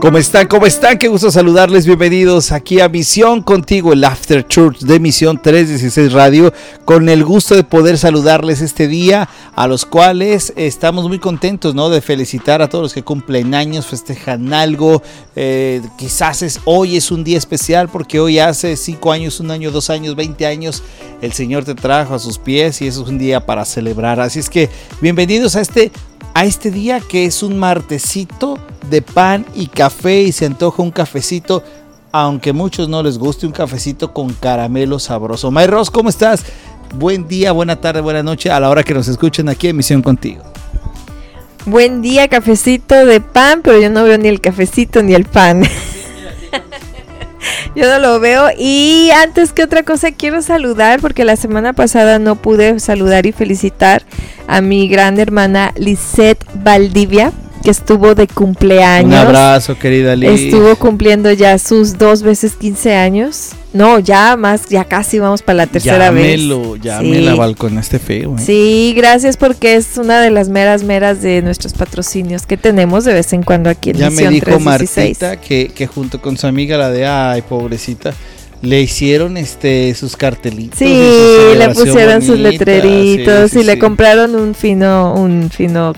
¿Cómo están? ¿Cómo están? Qué gusto saludarles. Bienvenidos aquí a Misión Contigo, el After Church de Misión 316 Radio. Con el gusto de poder saludarles este día, a los cuales estamos muy contentos, ¿no? De felicitar a todos los que cumplen años, festejan algo. Eh, quizás es, hoy es un día especial porque hoy hace 5 años, un año, dos años, 20 años, el Señor te trajo a sus pies y es un día para celebrar. Así es que bienvenidos a este a este día que es un martesito de pan y café y se antoja un cafecito, aunque a muchos no les guste un cafecito con caramelo sabroso. Mayros, ¿cómo estás? Buen día, buena tarde, buena noche a la hora que nos escuchen aquí en Misión Contigo. Buen día, cafecito de pan, pero yo no veo ni el cafecito ni el pan. Yo no lo veo. Y antes que otra cosa, quiero saludar, porque la semana pasada no pude saludar y felicitar a mi gran hermana Lisette Valdivia que estuvo de cumpleaños. Un abrazo, querida Liz. Estuvo cumpliendo ya sus dos veces 15 años. No, ya más, ya casi vamos para la tercera vez. Ya me la balconaste feo. ¿eh? Sí, gracias porque es una de las meras meras de nuestros patrocinios que tenemos de vez en cuando aquí en Ya me dijo Martita que, que junto con su amiga la de, ay, pobrecita, le hicieron este sus cartelitos. Sí, le pusieron sus letreritos y le compraron un fino un fino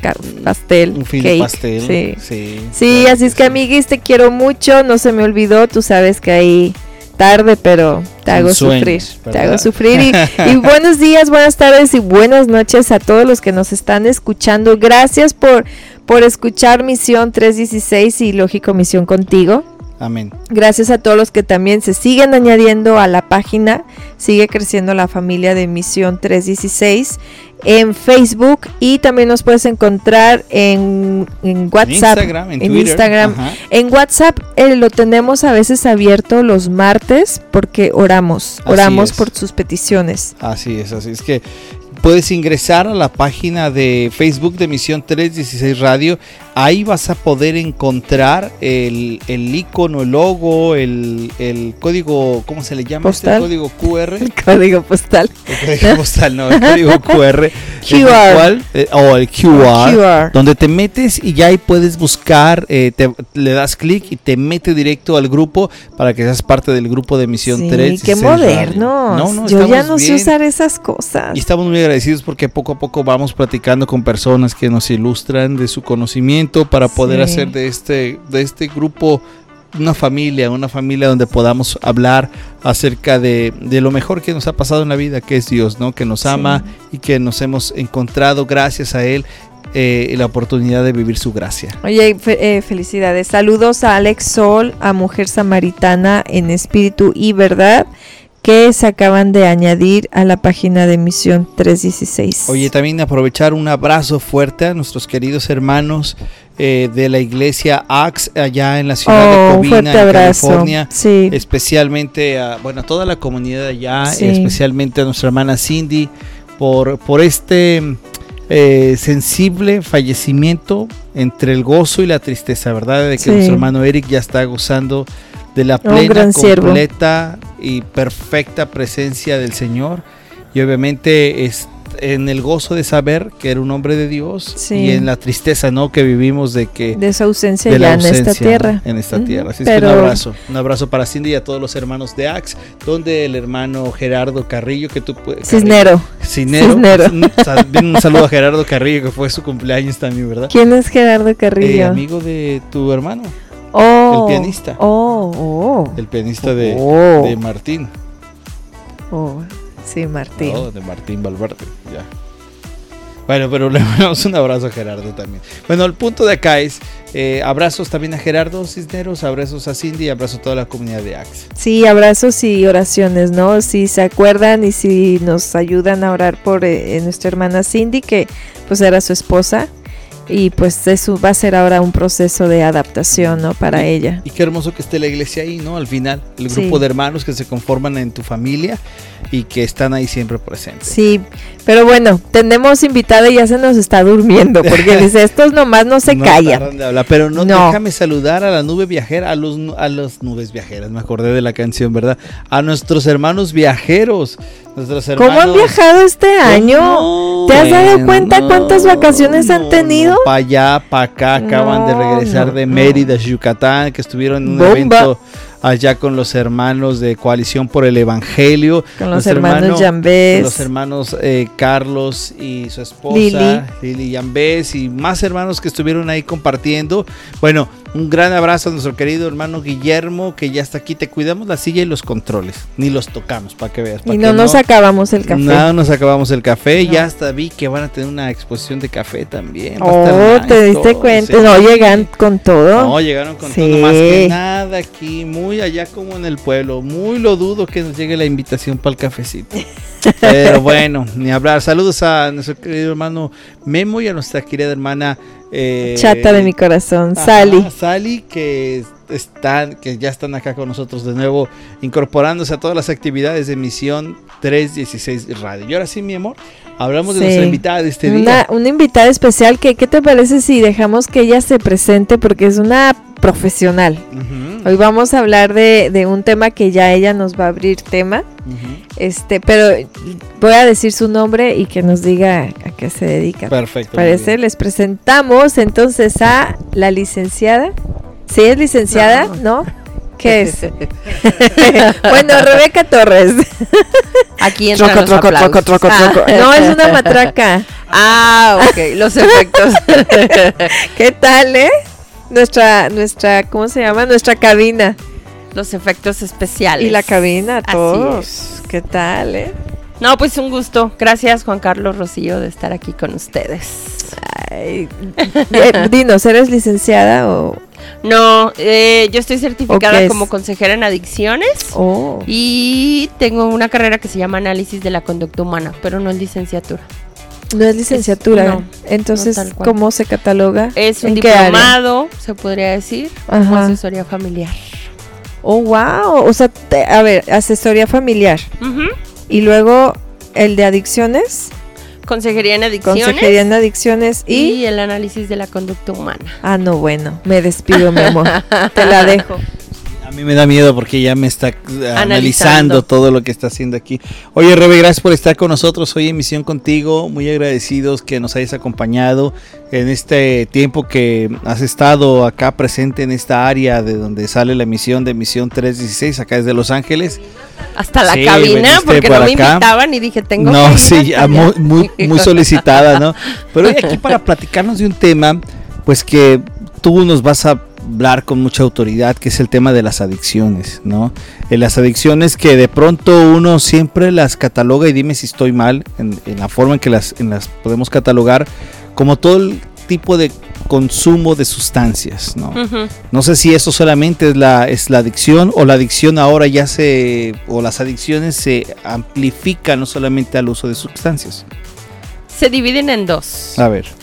pastel. Un fino pastel. Sí, sí, sí así es que amiguis, te quiero mucho, no se me olvidó, tú sabes que ahí tarde, pero te hago sufrir, te hago sufrir y, y buenos días, buenas tardes y buenas noches a todos los que nos están escuchando. Gracias por por escuchar Misión 316 y Lógico Misión contigo. Amén. Gracias a todos los que también se siguen añadiendo a la página. Sigue creciendo la familia de Misión 316 en Facebook y también nos puedes encontrar en, WhatsApp. En Instagram. En, WhatsApp eh, lo tenemos a veces abierto los martes porque oramos. Oramos por sus peticiones. Así es, así es que puedes ingresar a la página de Facebook de Misión 316 Radio. Ahí vas a poder encontrar el, el icono, el logo, el, el código, ¿cómo se le llama? Este código QR. El código postal. El código postal, no, el código QR. QR. Eh, o el QR, Donde te metes y ya ahí puedes buscar, eh, te, le das clic y te mete directo al grupo para que seas parte del grupo de Misión sí, 3. Qué moderno. No, no, Yo ya no sé usar esas cosas. Y estamos muy agradecidos porque poco a poco vamos platicando con personas que nos ilustran de su conocimiento para poder hacer de este, de este grupo una familia, una familia donde podamos hablar acerca de, lo mejor que nos ha pasado en la vida, que es Dios, ¿no? Que nos ama y que nos hemos encontrado gracias a Él eh, la oportunidad de vivir su gracia. Oye, eh, felicidades. Saludos a Alex Sol, a Mujer Samaritana en Espíritu y Verdad que se acaban de añadir a la página de Misión 316. Oye, también aprovechar un abrazo fuerte a nuestros queridos hermanos eh, de la iglesia AX allá en la ciudad de oh, Covina, en California. Sí. Especialmente a bueno, toda la comunidad allá, especialmente a nuestra hermana Cindy, por, por este eh, sensible fallecimiento entre el gozo y la tristeza, ¿verdad? De que nuestro hermano Eric ya está gozando de la plena, completa y perfecta presencia del Señor. Y obviamente es en el gozo de saber que era un hombre de Dios y en la tristeza no que vivimos de que de su ausencia ya en esta tierra. en esta tierra. Así es que un abrazo un abrazo para Cindy y a todos los hermanos de Ax donde el hermano Gerardo Carrillo que tú puedes Cisnero. Cisnero, un saludo a Gerardo Carrillo que fue su cumpleaños también verdad quién es Gerardo Carrillo eh, amigo de tu hermano Oh, el pianista. Oh, oh. El pianista de, oh. de Martín. Oh, sí, Martín. De Martín Valverde, ya. Bueno, pero le damos un abrazo a Gerardo también. Bueno, el punto de acá es eh, abrazos también a Gerardo Cisneros, abrazos a Cindy y abrazo a toda la comunidad de AX. Sí, abrazos y oraciones, ¿no? Si se acuerdan y si nos ayudan a orar por eh, nuestra hermana Cindy, que pues era su esposa, y pues eso va a ser ahora un proceso de adaptación, ¿no? Para ella. Y qué hermoso que esté la iglesia ahí, ¿no? Al final, el grupo de hermanos que se conforman en tu familia y que están ahí siempre presentes. Sí, pero bueno, tenemos invitada y ya se nos está durmiendo porque dice, estos nomás no se callan. pero no, déjame saludar a la nube viajera, a los a las nubes viajeras, me acordé de la canción, ¿verdad? A nuestros hermanos viajeros. Nuestros hermanos. ¿Cómo han viajado este año? ¿Te has dado cuenta cuántas vacaciones han tenido? para allá, para acá, acaban de regresar de Mérida, Yucatán, que estuvieron en un evento allá con los hermanos de Coalición por el Evangelio. Con los hermanos Yambés. Los hermanos eh, Carlos y su esposa Lili, Lili Yambés y más hermanos que estuvieron ahí compartiendo. Bueno, un gran abrazo a nuestro querido hermano Guillermo, que ya está aquí. Te cuidamos la silla y los controles. Ni los tocamos, para que veas. y no nos acabamos el café. No nos acabamos el café. Ya hasta vi que van a tener una exposición de café también. oh, te diste cuenta. No, llegan con todo. No, llegaron con todo. Más que nada aquí, muy allá como en el pueblo. Muy lo dudo que nos llegue la invitación para el cafecito. Pero bueno, ni hablar. Saludos a nuestro querido hermano Memo y a nuestra querida hermana eh, Chata de mi corazón, Sally. Sally, que están, que ya están acá con nosotros de nuevo, incorporándose a todas las actividades de Misión 316 Radio. Y ahora sí, mi amor, hablamos de nuestra invitada de este día. Una invitada especial que, ¿qué te parece si dejamos que ella se presente? Porque es una profesional. Hoy vamos a hablar de, de, un tema que ya ella nos va a abrir tema. Este, pero voy a decir su nombre y que nos diga a qué se dedica. Perfecto. Parece, les presentamos entonces a la licenciada. ¿Sí es licenciada? ¿No? ¿Qué es? bueno, Rebeca Torres. Aquí entra troco, troco, troco, troco, troco. No, es una matraca. Ah, ok, los efectos. ¿Qué tal, eh? Nuestra, nuestra, ¿cómo se llama? Nuestra cabina. Los efectos especiales. Y la cabina, todos. ¿Qué tal, eh? No, pues un gusto. Gracias, Juan Carlos Rosillo, de estar aquí con ustedes. Ay, dinos, ¿eres licenciada o...? No, eh, yo estoy certificada como consejera en adicciones oh. y tengo una carrera que se llama análisis de la conducta humana, pero no es licenciatura. No es licenciatura. Entonces, ¿cómo se cataloga? Es un diplomado, se podría decir, como asesoría familiar. Oh, wow. O sea, a ver, asesoría familiar. Y luego el de adicciones. Consejería en adicciones. Consejería en adicciones y... y el análisis de la conducta humana. Ah, no, bueno, me despido, mi amor. Te la dejo. A mí me da miedo porque ya me está analizando, todo lo que está haciendo aquí. Oye, Rebe, gracias por estar con nosotros hoy en Misión Contigo. Muy agradecidos que nos hayas acompañado en este tiempo que has estado acá presente en esta área de donde sale la emisión de Misión 316, acá desde Los Ángeles. Hasta la cabina, porque no me invitaban y dije, tengo No, sí, muy, muy, muy solicitada, ¿no? Pero hoy aquí para platicarnos de un tema, pues que tú nos vas a hablar con mucha autoridad, que es el tema de las adicciones, ¿no? En eh, las adicciones que de pronto uno siempre las cataloga, y dime si estoy mal, en, la forma en que las, en las podemos catalogar, como todo el tipo de consumo de sustancias, ¿no? No sé si eso solamente es la, es la adicción o la adicción ahora ya se, o las adicciones se amplifican no solamente al uso de sustancias. Se dividen en dos. A ver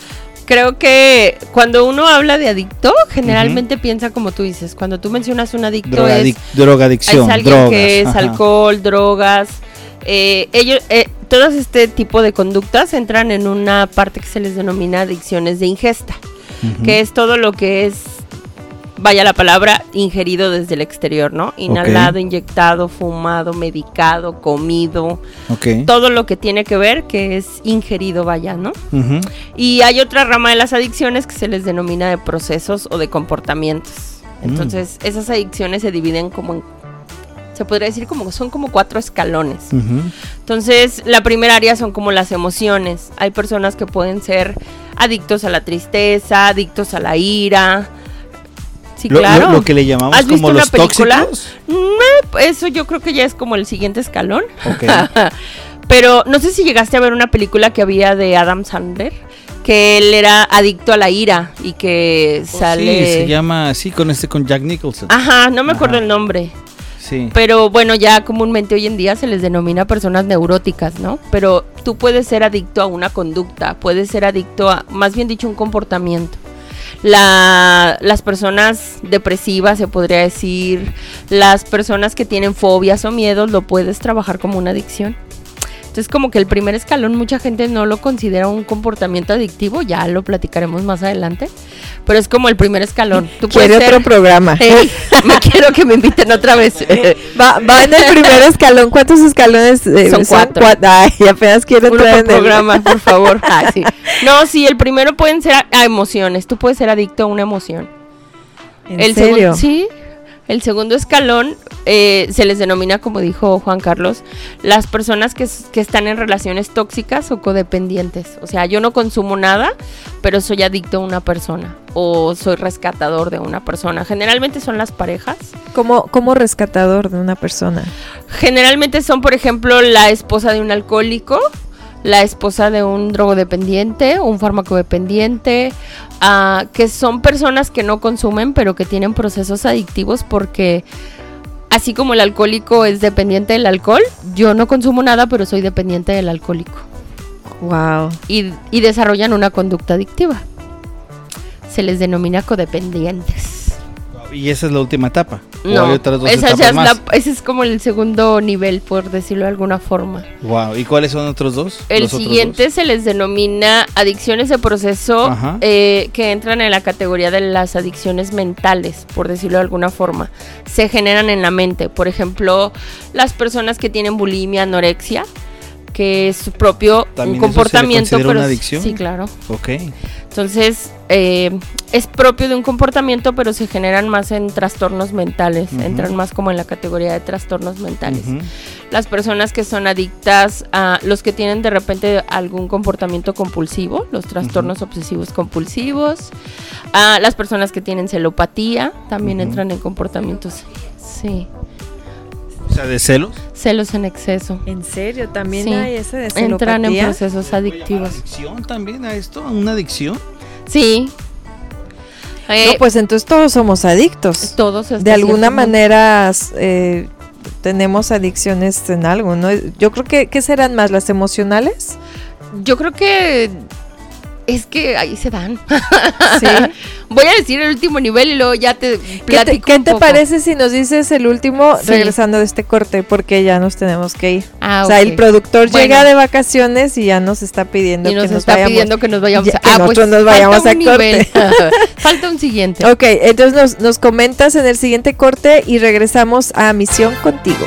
creo que cuando uno habla de adicto, generalmente piensa como tú dices. Cuando tú mencionas un adicto es drogadicción, es alguien que es alcohol, drogas. Eh, ellos, eh, todo este tipo de conductas entran en una parte que se les denomina adicciones de ingesta, que es todo lo que es vaya la palabra, ingerido desde el exterior, ¿no? Inhalado, inyectado, fumado, medicado, comido. Todo lo que tiene que ver que es ingerido, vaya, ¿no? Y hay otra rama de las adicciones que se les denomina de procesos o de comportamientos. Mm. Entonces, esas adicciones se dividen como en se podría decir como son como cuatro escalones. Entonces, la primera área son como las emociones. Hay personas que pueden ser adictos a la tristeza, adictos a la ira, Sí, claro. Lo, que le llamamos como los tóxicos. Mm, eso yo creo que ya es como el siguiente escalón. Pero no sé si llegaste a ver una película que había de Adam Sandler que él era adicto a la ira y que oh, sale. Sí, se llama así con este con Jack Nicholson. Ajá, no me acuerdo el nombre. Sí. Pero bueno, ya comúnmente hoy en día se les denomina personas neuróticas, ¿no? Pero tú puedes ser adicto a una conducta, puedes ser adicto a, más bien dicho, un comportamiento. La, las personas depresivas, se podría decir, las personas que tienen fobias o miedos, lo puedes trabajar como una adicción. Entonces como que el primer escalón mucha gente no lo considera un comportamiento adictivo, ya lo platicaremos más adelante, pero es como el primer escalón. Tú Quiere otro programa. me quiero que me inviten otra vez. Va, va en el primer escalón. ¿Cuántos escalones? Eh, son, cuatro. Ay, apenas quiero en el programa, por favor. Ah, sí. No, sí, el primero pueden ser a, emociones. Tú puedes ser adicto a una emoción. ¿En el serio? sí, el segundo escalón eh, se les denomina, como dijo Juan Carlos, las personas que, están en relaciones tóxicas o codependientes. O sea, yo no consumo nada, pero soy adicto a una persona o soy rescatador de una persona. Generalmente son las parejas. ¿Cómo, cómo rescatador de una persona? Generalmente son, por ejemplo, la esposa de un alcohólico la esposa de un drogodependiente, un fármaco dependiente, ah, que son personas que no consumen pero que tienen procesos adictivos porque así como el alcohólico es dependiente del alcohol, yo no consumo nada pero soy dependiente del alcohólico. Wow. Y, y desarrollan una conducta adictiva. Se les denomina codependientes. Y esa es la última etapa. No, esa ese es como el segundo nivel, por decirlo de alguna forma. Wow. ¿Y cuáles son otros dos? El siguiente se les denomina adicciones de proceso eh, que entran en la categoría de las adicciones mentales, por decirlo de alguna forma. Se generan en la mente. Por ejemplo, las personas que tienen bulimia, anorexia que es su propio un comportamiento. pero, una adicción? Sí, claro. Ok. Entonces, eh, es propio de un comportamiento, pero se generan más en trastornos mentales, entran más como en la categoría de trastornos mentales. Las personas que son adictas a los que tienen de repente algún comportamiento compulsivo, los trastornos obsesivos compulsivos, a las personas que tienen celopatía, también entran en comportamientos, sí. Sea, de celos. Celos en exceso. ¿En serio? ¿También hay ese de celopatía? Entran en procesos adictivos. adicción también a esto? ¿Una adicción? Sí. no, eh, pues entonces todos somos adictos. Todos. De alguna manera eh, tenemos adicciones en algo, ¿no? Yo creo que, ¿qué serán más? ¿Las emocionales? Yo creo que es que ahí se dan. ¿Sí? Voy a decir el último nivel y luego ya te platico. ¿Qué te, parece si nos dices el último regresando de este corte? Porque ya nos tenemos que ir. Ah, o sea, el productor llega de vacaciones y ya nos está pidiendo y nos está pidiendo que nos vayamos a, ah, nosotros pues, nos vayamos a corte. falta un siguiente. Ok, entonces nos, nos comentas en el siguiente corte y regresamos a Misión Contigo.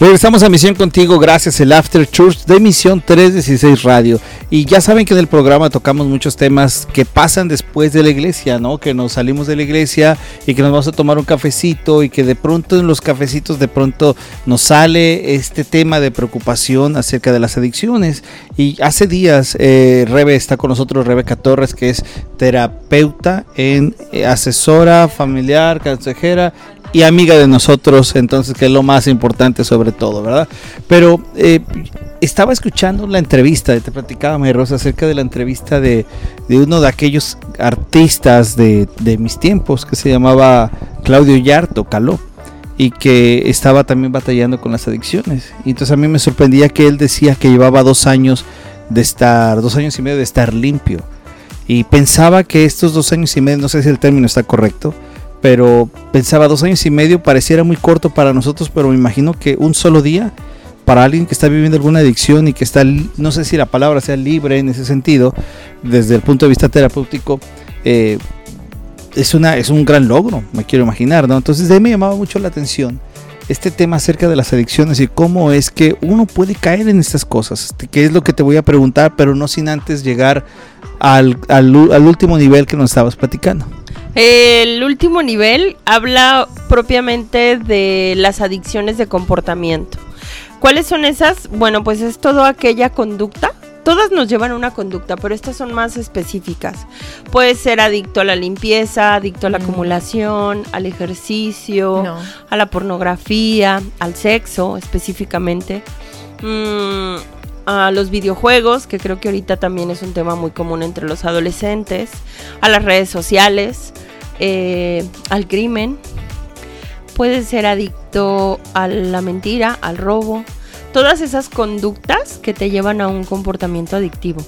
Regresamos a Misión Contigo gracias el After Church de Misión 316 Radio. Y ya saben que en el programa tocamos muchos temas que pasan después de la iglesia, ¿no? Que nos salimos de la iglesia y que nos vamos a tomar un cafecito y que de pronto en los cafecitos de pronto nos sale este tema de preocupación acerca de las adicciones. Y hace días eh, Rebe está con nosotros, Rebeca Torres, que es terapeuta en eh, asesora familiar, consejera y amiga de nosotros, entonces que es lo más importante sobre todo, ¿verdad? Pero eh, estaba escuchando la entrevista, te platicaba María Rosa acerca de la entrevista de, uno de aquellos artistas de, mis tiempos que se llamaba Claudio Yarto, Caló y que estaba también batallando con las adicciones. Y entonces a mí me sorprendía que él decía que llevaba dos años de estar, dos años y medio de estar limpio. Y pensaba que estos dos años y medio, no sé si el término está correcto, pero pensaba dos años y medio pareciera muy corto para nosotros, pero me imagino que un solo día para alguien que está viviendo alguna adicción y que está, no sé si la palabra sea libre en ese sentido, desde el punto de vista terapéutico, eh, es, una, es un gran logro, me quiero imaginar, ¿no? Entonces de ahí me llamaba mucho la atención este tema acerca de las adicciones y cómo es que uno puede caer en estas cosas, este, que es lo que te voy a preguntar, pero no sin antes llegar al, al último nivel que nos estabas platicando. El último nivel habla propiamente de las adicciones de comportamiento. ¿Cuáles son esas? Bueno, pues es toda aquella conducta. Todas nos llevan a una conducta, pero estas son más específicas. Puede ser adicto a la limpieza, adicto a la mm. acumulación, al ejercicio, a la pornografía, al sexo específicamente. Mm, a los videojuegos, que creo que ahorita también es un tema muy común entre los adolescentes, a las redes sociales, eh, al crimen, puede ser adicto a la mentira, al robo, todas esas conductas que te llevan a un comportamiento adictivo.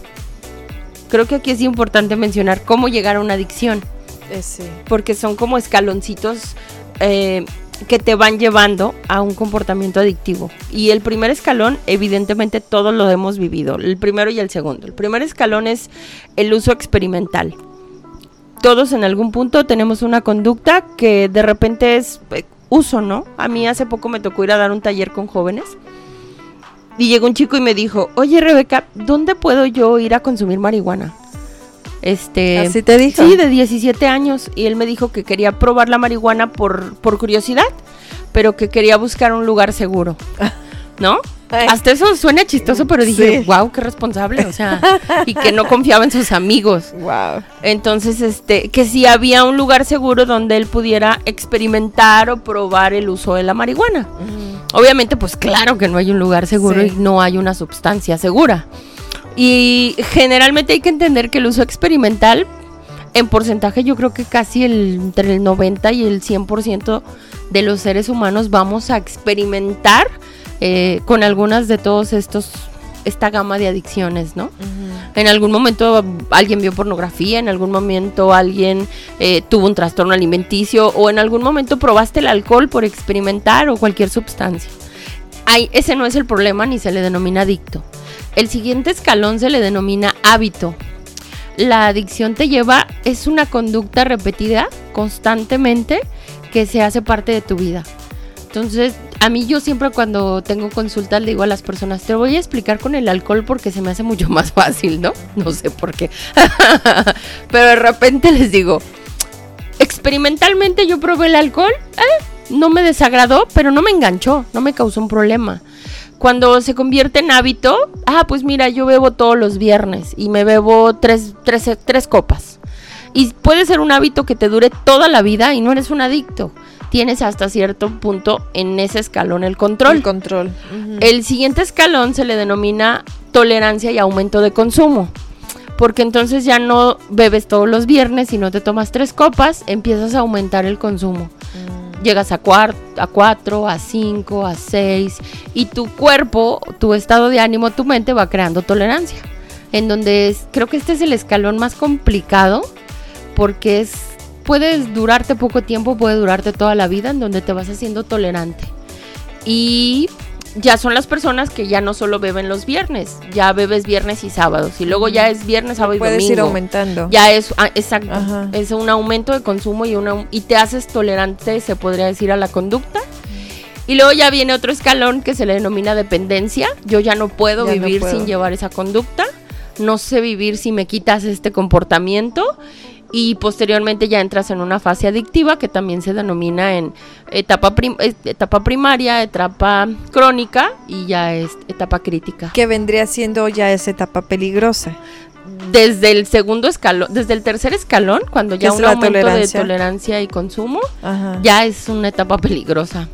Creo que aquí es importante mencionar cómo llegar a una adicción. Eh, Porque son como escaloncitos eh, que te van llevando a un comportamiento adictivo. Y el primer escalón, evidentemente todos lo hemos vivido, el primero y el segundo. El primer escalón es el uso experimental. Todos en algún punto tenemos una conducta que de repente es eh, uso, ¿no? A mí hace poco me tocó ir a dar un taller con jóvenes. Y llegó un chico y me dijo, oye Rebeca, ¿dónde puedo yo ir a consumir marihuana? Este, ¿Así te dijo? Sí, de 17 años. Y él me dijo que quería probar la marihuana por, por curiosidad, pero que quería buscar un lugar seguro. ¿No? Hasta eso suena chistoso, pero dije, wow, qué responsable, o sea, y que no confiaba en sus amigos. Wow. Entonces, este, que si había un lugar seguro donde él pudiera experimentar o probar el uso de la marihuana. Obviamente, pues claro que no hay un lugar seguro y no hay una sustancia segura. Y generalmente hay que entender que el uso experimental, en porcentaje, yo creo que casi el, entre el 90 y el 100% de los seres humanos vamos a experimentar eh, con algunas de todos estos esta gama de adicciones, ¿no? En algún momento alguien vio pornografía, en algún momento alguien eh, tuvo un trastorno alimenticio o en algún momento probaste el alcohol por experimentar o cualquier sustancia. Ay, ese no es el problema ni se le denomina adicto. El siguiente escalón se le denomina hábito. La adicción te lleva, es una conducta repetida constantemente que se hace parte de tu vida. Entonces, a mí yo siempre cuando tengo consultas le digo a las personas, te voy a explicar con el alcohol porque se me hace mucho más fácil, ¿no? No sé por qué. Pero de repente les digo, experimentalmente yo probé el alcohol, eh, no me desagradó, pero no me enganchó, no me causó un problema cuando se convierte en hábito, ah, pues mira, yo bebo todos los viernes y me bebo tres, tres, copas. Y puede ser un hábito que te dure toda la vida y no eres un adicto. Tienes hasta cierto punto en ese escalón el control. El control. El siguiente escalón se le denomina tolerancia y aumento de consumo. Porque entonces ya no bebes todos los viernes y no te tomas tres copas, empiezas a aumentar el consumo. Mm llegas a, a 4, a 5, a 6 y tu cuerpo, tu estado de ánimo, tu mente va creando tolerancia. En donde es, creo que este es el escalón más complicado porque es puedes durarte poco tiempo, puede durarte toda la vida en donde te vas haciendo tolerante. Y ya son las personas que ya no solo beben los viernes, ya bebes viernes y sábados, y luego ya es viernes, sábado y Puedes domingo. ir aumentando. Ya es, ah, exacto, es un aumento de consumo y, una, y te haces tolerante, se podría decir, a la conducta. Y luego ya viene otro escalón que se le denomina dependencia. Yo ya no puedo vivir sin llevar esa conducta. No sé vivir si me quitas este comportamiento y posteriormente ya entras en una fase adictiva que también se denomina en etapa, eh, etapa primaria, etapa crónica y ya es etapa crítica. Que vendría siendo ya esa etapa peligrosa. Desde el segundo escalón, desde el tercer escalón, cuando ya un aumento de tolerancia y consumo, ya es una etapa peligrosa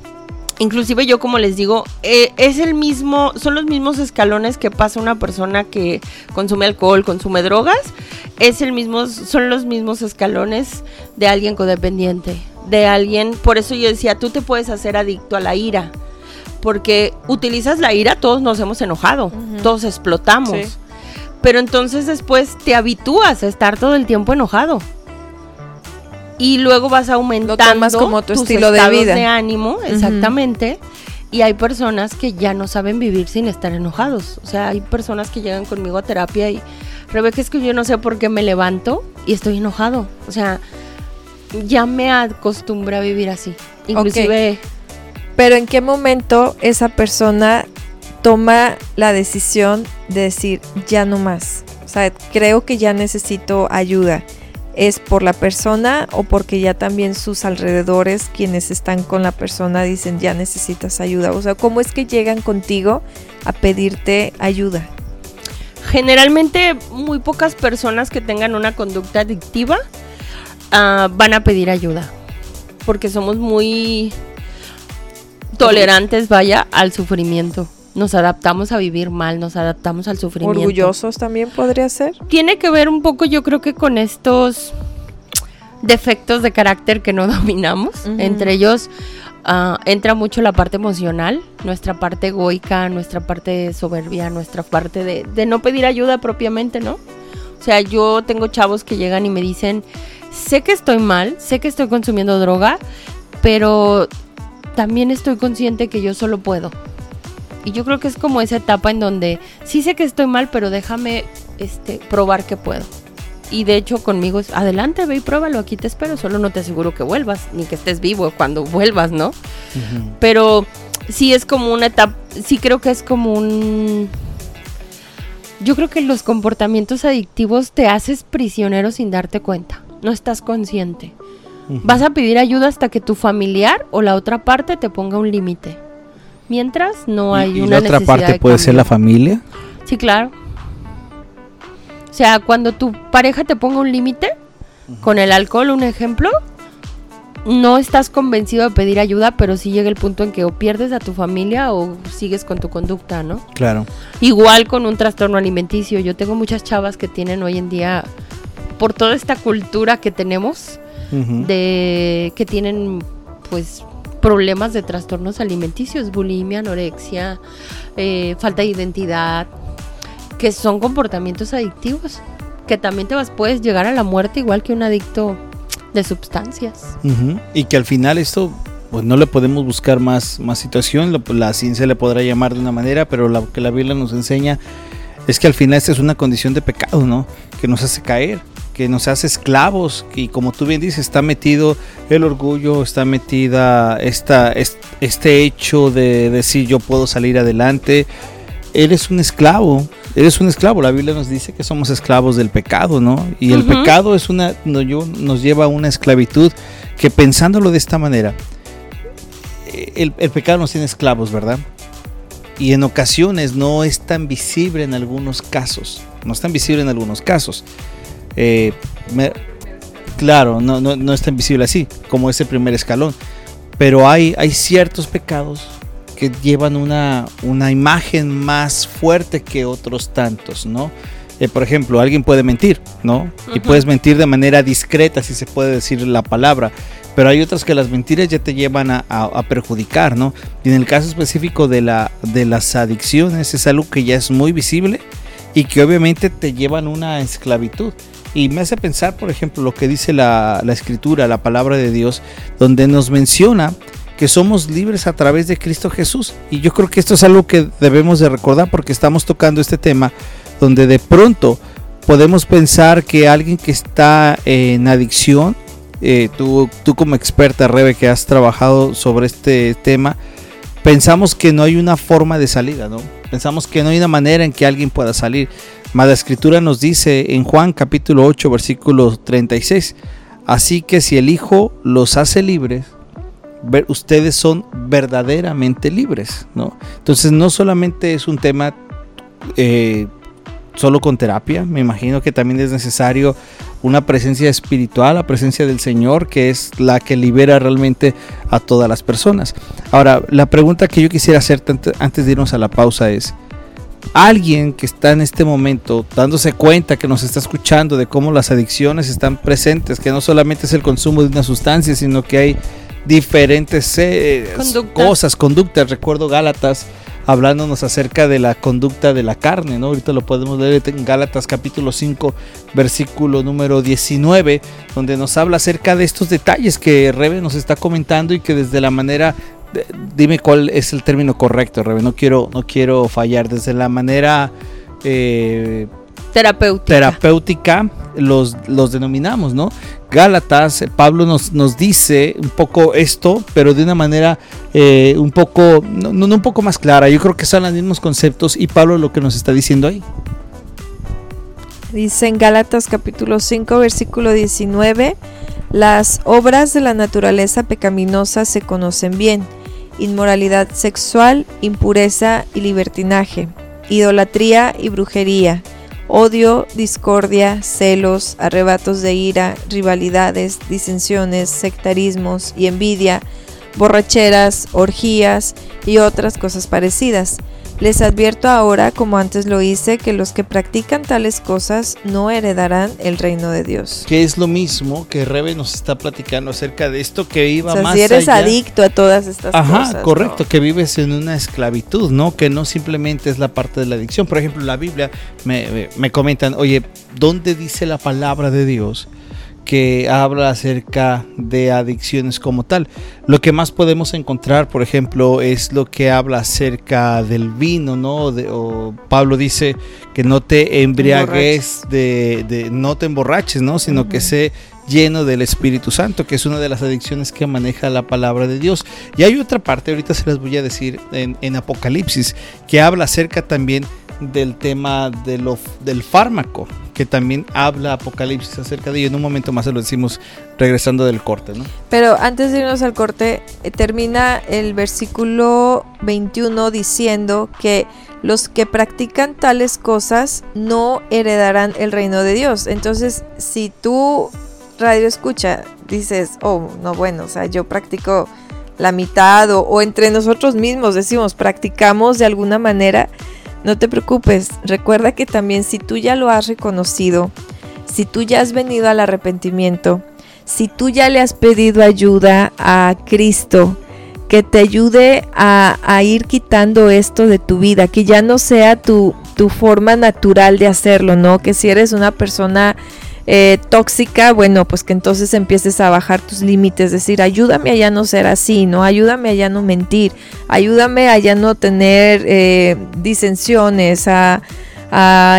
inclusive yo como les digo, eh, es el mismo, son los mismos escalones que pasa una persona que consume alcohol, consume drogas, es el mismo, son los mismos escalones de alguien codependiente, de alguien, por eso yo decía, tú te puedes hacer adicto a la ira, porque utilizas la ira, todos nos hemos enojado, todos explotamos, pero entonces después te habitúas a estar todo el tiempo enojado y luego vas aumentando como tu estilo de vida. de ánimo exactamente y hay personas que ya no saben vivir sin estar enojados. O sea hay personas que llegan conmigo a terapia y Rebeca es que yo no sé por qué me levanto y estoy enojado o sea ya me acostumbré a vivir así inclusive pero en qué momento esa persona toma la decisión de decir ya no más o sea creo que ya necesito ayuda es por la persona o porque ya también sus alrededores, quienes están con la persona, dicen ya necesitas ayuda? O sea, ¿cómo es que llegan contigo a pedirte ayuda? Generalmente muy pocas personas que tengan una conducta adictiva uh, van a pedir ayuda, porque somos muy tolerantes, vaya, al sufrimiento. Nos adaptamos a vivir mal, nos adaptamos al sufrimiento. Orgullosos también podría ser. Tiene que ver un poco, yo creo que con estos defectos de carácter que no dominamos. Entre ellos uh, entra mucho la parte emocional, nuestra parte egoica, nuestra parte soberbia, nuestra parte de, de no pedir ayuda propiamente, ¿no? O sea, yo tengo chavos que llegan y me dicen, sé que estoy mal, sé que estoy consumiendo droga, pero también estoy consciente que yo solo puedo. Y yo creo que es como esa etapa en donde sí sé que estoy mal, pero déjame este, probar que puedo. Y de hecho conmigo es, adelante, ve y pruébalo, aquí te espero, solo no te aseguro que vuelvas, ni que estés vivo cuando vuelvas, ¿no? Pero sí es como una etapa, sí creo que es como un... Yo creo que los comportamientos adictivos te haces prisionero sin darte cuenta, no estás consciente. Vas a pedir ayuda hasta que tu familiar o la otra parte te ponga un límite. Mientras no hay una ¿Y la otra parte puede ser la familia? Sí, claro. O sea, cuando tu pareja te ponga un límite, con el alcohol, un ejemplo, no estás convencido de pedir ayuda, pero sí llega el punto en que o pierdes a tu familia o sigues con tu conducta, ¿no? Claro. Igual con un trastorno alimenticio. Yo tengo muchas chavas que tienen hoy en día, por toda esta cultura que tenemos, de que tienen pues problemas de trastornos alimenticios, bulimia, anorexia, eh, falta de identidad, que son comportamientos adictivos, que también te vas, puedes llegar a la muerte igual que un adicto de sustancias. Y que al final esto, pues no le podemos buscar más, más situación, la, ciencia le podrá llamar de una manera, pero lo que la Biblia nos enseña es que al final esta es una condición de pecado, ¿no? Que nos hace caer que nos hace esclavos y como tú bien dices está metido el orgullo está metida esta, este hecho de decir yo puedo salir adelante eres un esclavo eres un esclavo. La Biblia nos dice que somos esclavos del pecado no y el pecado es una nos lleva a una esclavitud que pensándolo de esta manera el, el pecado nos tiene esclavos verdad y en ocasiones no es tan visible en algunos casos no es tan visible en algunos casos eh, claro, no, no, no, es tan visible así como ese primer escalón, pero hay, hay ciertos pecados que llevan una, una imagen más fuerte que otros tantos, ¿no? Eh, por ejemplo, alguien puede mentir, ¿no? Y puedes mentir de manera discreta, si se puede decir la palabra, pero hay otras que las mentiras ya te llevan a, a, perjudicar, ¿no? Y en el caso específico de, la, de las adicciones es algo que ya es muy visible y que obviamente te llevan una esclavitud. Y me hace pensar, por ejemplo, lo que dice la, escritura, la palabra de Dios, donde nos menciona que somos libres a través de Cristo Jesús. Y yo creo que esto es algo que debemos de recordar porque estamos tocando este tema donde de pronto podemos pensar que alguien que está en adicción, eh, tú, tú como experta, Rebe, que has trabajado sobre este tema, pensamos que no hay una forma de salida, ¿no? Pensamos que no hay una manera en que alguien pueda salir. Mas la escritura nos dice en Juan capítulo 8 versículo 36, así que si el Hijo los hace libres, ustedes son verdaderamente libres, ¿no? Entonces no solamente es un tema eh, solo con terapia, me imagino que también es necesario una presencia espiritual, la presencia del Señor, que es la que libera realmente a todas las personas. Ahora, la pregunta que yo quisiera hacer antes de irnos a la pausa es, alguien que está en este momento dándose cuenta que nos está escuchando de cómo las adicciones están presentes, que no solamente es el consumo de una sustancia, sino que hay diferentes eh, cosas, conductas. Recuerdo Gálatas hablándonos acerca de la conducta de la carne, ¿no? Ahorita lo podemos leer en Gálatas capítulo 5, versículo número 19, donde nos habla acerca de estos detalles que Rebe nos está comentando y que desde la manera dime cuál es el término correcto, Rebe. No quiero, no quiero fallar. Desde la manera eh, terapéutica, terapéutica los, los denominamos, ¿no? Gálatas, Pablo nos, nos dice un poco esto, pero de una manera eh, un poco, no, no, un poco más clara. Yo creo que son los mismos conceptos y Pablo lo que nos está diciendo ahí. Dice en Gálatas capítulo 5 versículo 19, las obras de la naturaleza pecaminosa se conocen bien, inmoralidad sexual, impureza y libertinaje, idolatría y brujería, odio, discordia, celos, arrebatos de ira, rivalidades, disensiones, sectarismos y envidia, borracheras, orgías y otras cosas parecidas les advierto ahora, como antes lo hice, que los que practican tales cosas no heredarán el reino de Dios. Que es lo mismo que Rebe nos está platicando acerca de esto que iba o más si eres adicto a todas estas cosas. Ajá, correcto, que vives en una esclavitud, ¿no? Que no simplemente es la parte de la adicción. Por ejemplo, la Biblia me, me comentan, oye, ¿dónde dice la palabra de Dios? Que habla acerca de adicciones como tal. Lo que más podemos encontrar, por ejemplo, es lo que habla acerca del vino, ¿no? De, o Pablo dice que no te embriagues, de, no te emborraches, ¿no? Sino que sé lleno del Espíritu Santo, que es una de las adicciones que maneja la palabra de Dios. Y hay otra parte, ahorita se las voy a decir en, en Apocalipsis, que habla acerca también del tema de lo, del fármaco, que también habla Apocalipsis acerca de ello. En un momento más se lo decimos regresando del corte, ¿no? Pero antes de irnos al corte, eh, termina el versículo 21 diciendo que los que practican tales cosas no heredarán el reino de Dios. Entonces, si tú, radio escucha, dices, oh, no, bueno, o sea, yo practico la mitad o, o entre nosotros mismos decimos, practicamos de alguna manera, no te preocupes, recuerda que también si tú ya lo has reconocido, si tú ya has venido al arrepentimiento, si tú ya le has pedido ayuda a Cristo, que te ayude a, ir quitando esto de tu vida, que ya no sea tu, tu forma natural de hacerlo, ¿no? Que si eres una persona eh, tóxica, bueno, pues que entonces empieces a bajar tus límites, decir, ayúdame a ya no ser así, ¿no? Ayúdame a ya no mentir, ayúdame a ya no tener eh, disensiones, a,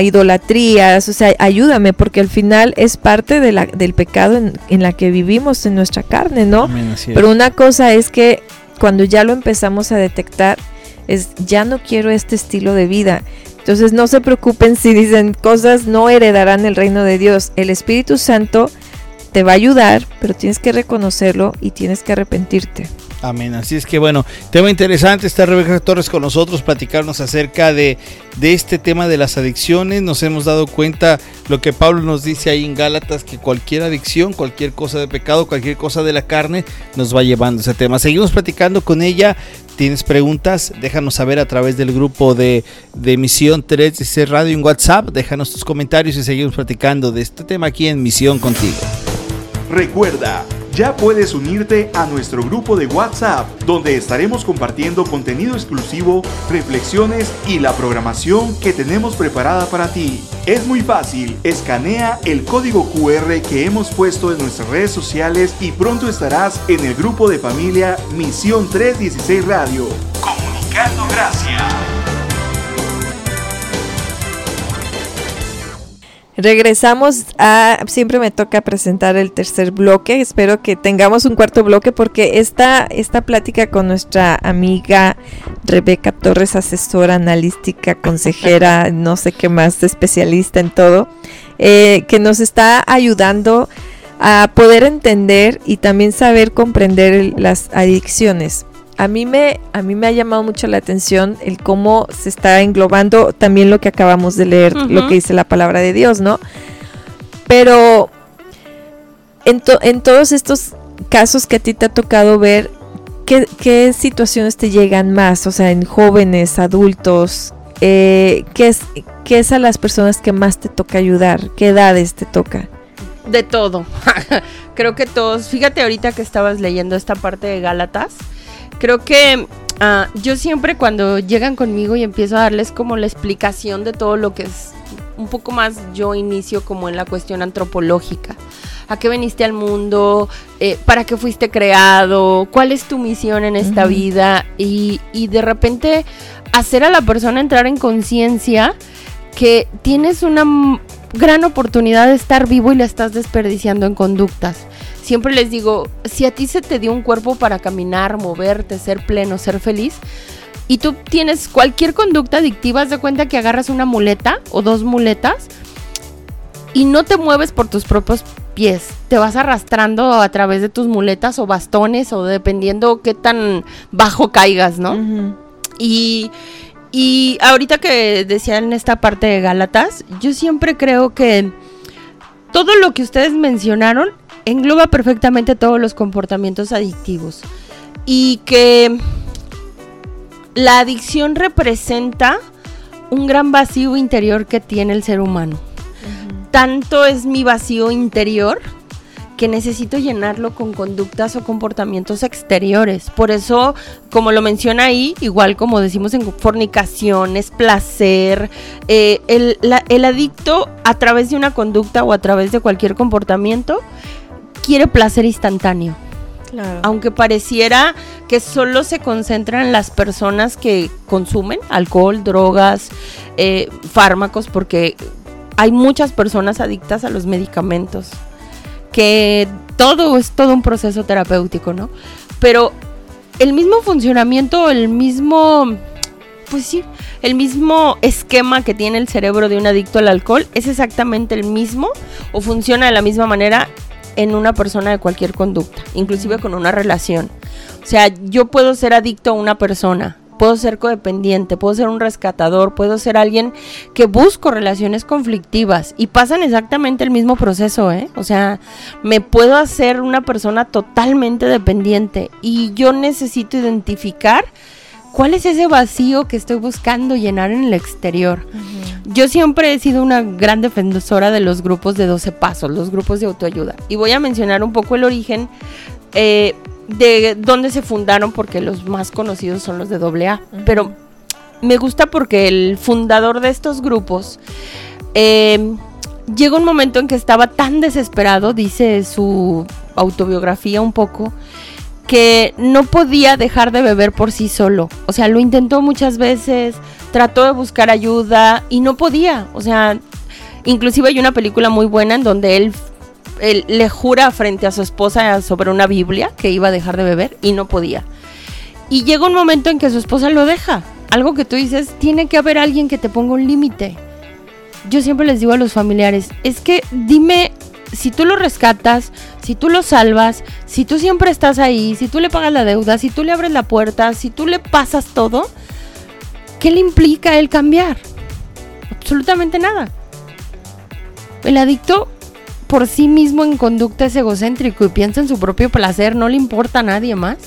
idolatrías, o sea, ayúdame, porque al final es parte de la, del pecado en, en, la que vivimos en nuestra carne, ¿no? Pero una cosa es que cuando ya lo empezamos a detectar, es ya no quiero este estilo de vida entonces no se preocupen si dicen cosas no heredarán el reino de Dios. El Espíritu Santo te va a ayudar, pero tienes que reconocerlo y tienes que arrepentirte. Amén. Así es que bueno, tema interesante. Está Rebeca Torres con nosotros, platicarnos acerca de, de, este tema de las adicciones. Nos hemos dado cuenta lo que Pablo nos dice ahí en Gálatas, que cualquier adicción, cualquier cosa de pecado, cualquier cosa de la carne, nos va llevando ese tema. Seguimos platicando con ella. ¿Tienes preguntas? Déjanos saber a través del grupo de, de Misión 3 Radio en WhatsApp. Déjanos tus comentarios y seguimos platicando de este tema aquí en Misión Contigo. Recuerda ya puedes unirte a nuestro grupo de WhatsApp, donde estaremos compartiendo contenido exclusivo, reflexiones y la programación que tenemos preparada para ti. Es muy fácil, escanea el código QR que hemos puesto en nuestras redes sociales y pronto estarás en el grupo de familia Misión 316 Radio. Comunicando gracias. Regresamos a, siempre me toca presentar el tercer bloque, espero que tengamos un cuarto bloque porque esta, esta plática con nuestra amiga Rebeca Torres, asesora analística, consejera, no sé qué más, especialista en todo, eh, que nos está ayudando a poder entender y también saber comprender las adicciones a mí me a mí me ha llamado mucho la atención el cómo se está englobando también lo que acabamos de leer, lo que dice la palabra de Dios, ¿no? Pero en, en todos estos casos que a ti te ha tocado ver, ¿qué, situaciones te llegan más? O sea, en jóvenes, adultos, eh, ¿qué, es, ¿qué es a las personas que más te toca ayudar? ¿Qué edades te toca? De todo. Creo que todos. Fíjate ahorita que estabas leyendo esta parte de Gálatas creo que ah, yo siempre cuando llegan conmigo y empiezo a darles como la explicación de todo lo que es un poco más yo inicio como en la cuestión antropológica. ¿A qué viniste al mundo? Eh, ¿Para qué fuiste creado? ¿Cuál es tu misión en esta vida? Y, y de repente hacer a la persona entrar en conciencia que tienes una gran oportunidad de estar vivo y la estás desperdiciando en conductas siempre les digo, si a ti se te dio un cuerpo para caminar, moverte, ser pleno, ser feliz, y tú tienes cualquier conducta adictiva, haz de cuenta que agarras una muleta o dos muletas y no te mueves por tus propios pies, te vas arrastrando a través de tus muletas o bastones o dependiendo qué tan bajo caigas, ¿no? Y y ahorita que decían esta parte de Gálatas, yo siempre creo que todo lo que ustedes mencionaron engloba perfectamente todos los comportamientos adictivos. Y que la adicción representa un gran vacío interior que tiene el ser humano. Tanto es mi vacío interior que necesito llenarlo con conductas o comportamientos exteriores. Por eso, como lo menciona ahí, igual como decimos en fornicación, es placer, eh, el, el adicto a través de una conducta o a través de cualquier comportamiento quiere placer instantáneo. Aunque pareciera que solo se concentran las personas que consumen alcohol, drogas, eh, fármacos, porque hay muchas personas adictas a los medicamentos que todo es todo un proceso terapéutico, ¿no? Pero el mismo funcionamiento, el mismo, pues sí, el mismo esquema que tiene el cerebro de un adicto al alcohol es exactamente el mismo o funciona de la misma manera en una persona de cualquier conducta, inclusive con una relación. O sea, yo puedo ser adicto a una persona, puedo ser codependiente, puedo ser un rescatador, puedo ser alguien que busco relaciones conflictivas y pasan exactamente el mismo proceso, ¿eh? O sea, me puedo hacer una persona totalmente dependiente y yo necesito identificar cuál es ese vacío que estoy buscando llenar en el exterior. Yo siempre he sido una gran defensora de los grupos de 12 pasos, los grupos de autoayuda. Y voy a mencionar un poco el origen. Eh, de dónde se fundaron, porque los más conocidos son los de AA. Pero me gusta porque el fundador de estos grupos eh, llegó un momento en que estaba tan desesperado, dice su autobiografía un poco, que no podía dejar de beber por sí solo. O sea, lo intentó muchas veces, trató de buscar ayuda y no podía. O sea, inclusive hay una película muy buena en donde él él le jura frente a su esposa sobre una Biblia que iba a dejar de beber y no podía. Y llega un momento en que su esposa lo deja. Algo que tú dices, tiene que haber alguien que te ponga un límite. Yo siempre les digo a los familiares, es que dime si tú lo rescatas, si tú lo salvas, si tú siempre estás ahí, si tú le pagas la deuda, si tú le abres la puerta, si tú le pasas todo, ¿qué le implica el cambiar? Absolutamente nada. El adicto por sí mismo en conducta es egocéntrico y piensa en su propio placer, no le importa a nadie más.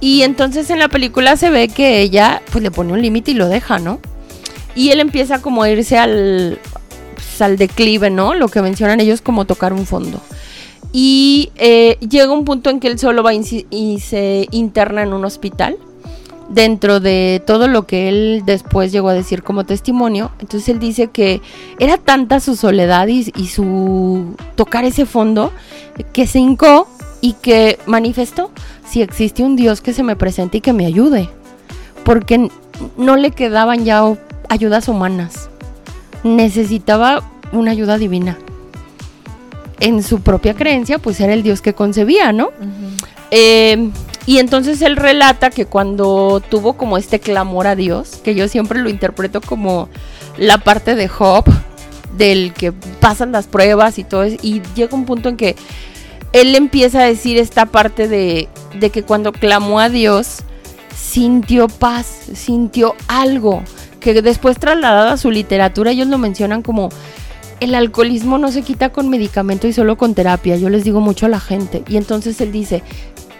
Y entonces en la película se ve que ella pues le pone un límite y lo deja, ¿no? Y él empieza como a irse al, al declive, ¿no? Lo que mencionan ellos como tocar un fondo. Y eh, llega un punto en que él solo va y se interna en un hospital dentro de todo lo que él después llegó a decir como testimonio. Entonces él dice que era tanta su soledad y, su tocar ese fondo que se hincó y que manifestó si existe un Dios que se me presente y que me ayude. Porque no le quedaban ya ayudas humanas. Necesitaba una ayuda divina. En su propia creencia, pues era el Dios que concebía, ¿no? Y entonces él relata que cuando tuvo como este clamor a Dios, que yo siempre lo interpreto como la parte de Job, del que pasan las pruebas y todo, y llega un punto en que él empieza a decir esta parte de, de que cuando clamó a Dios, sintió paz, sintió algo, que después trasladado a su literatura ellos lo mencionan como el alcoholismo no se quita con medicamento y solo con terapia, yo les digo mucho a la gente. Y entonces él dice,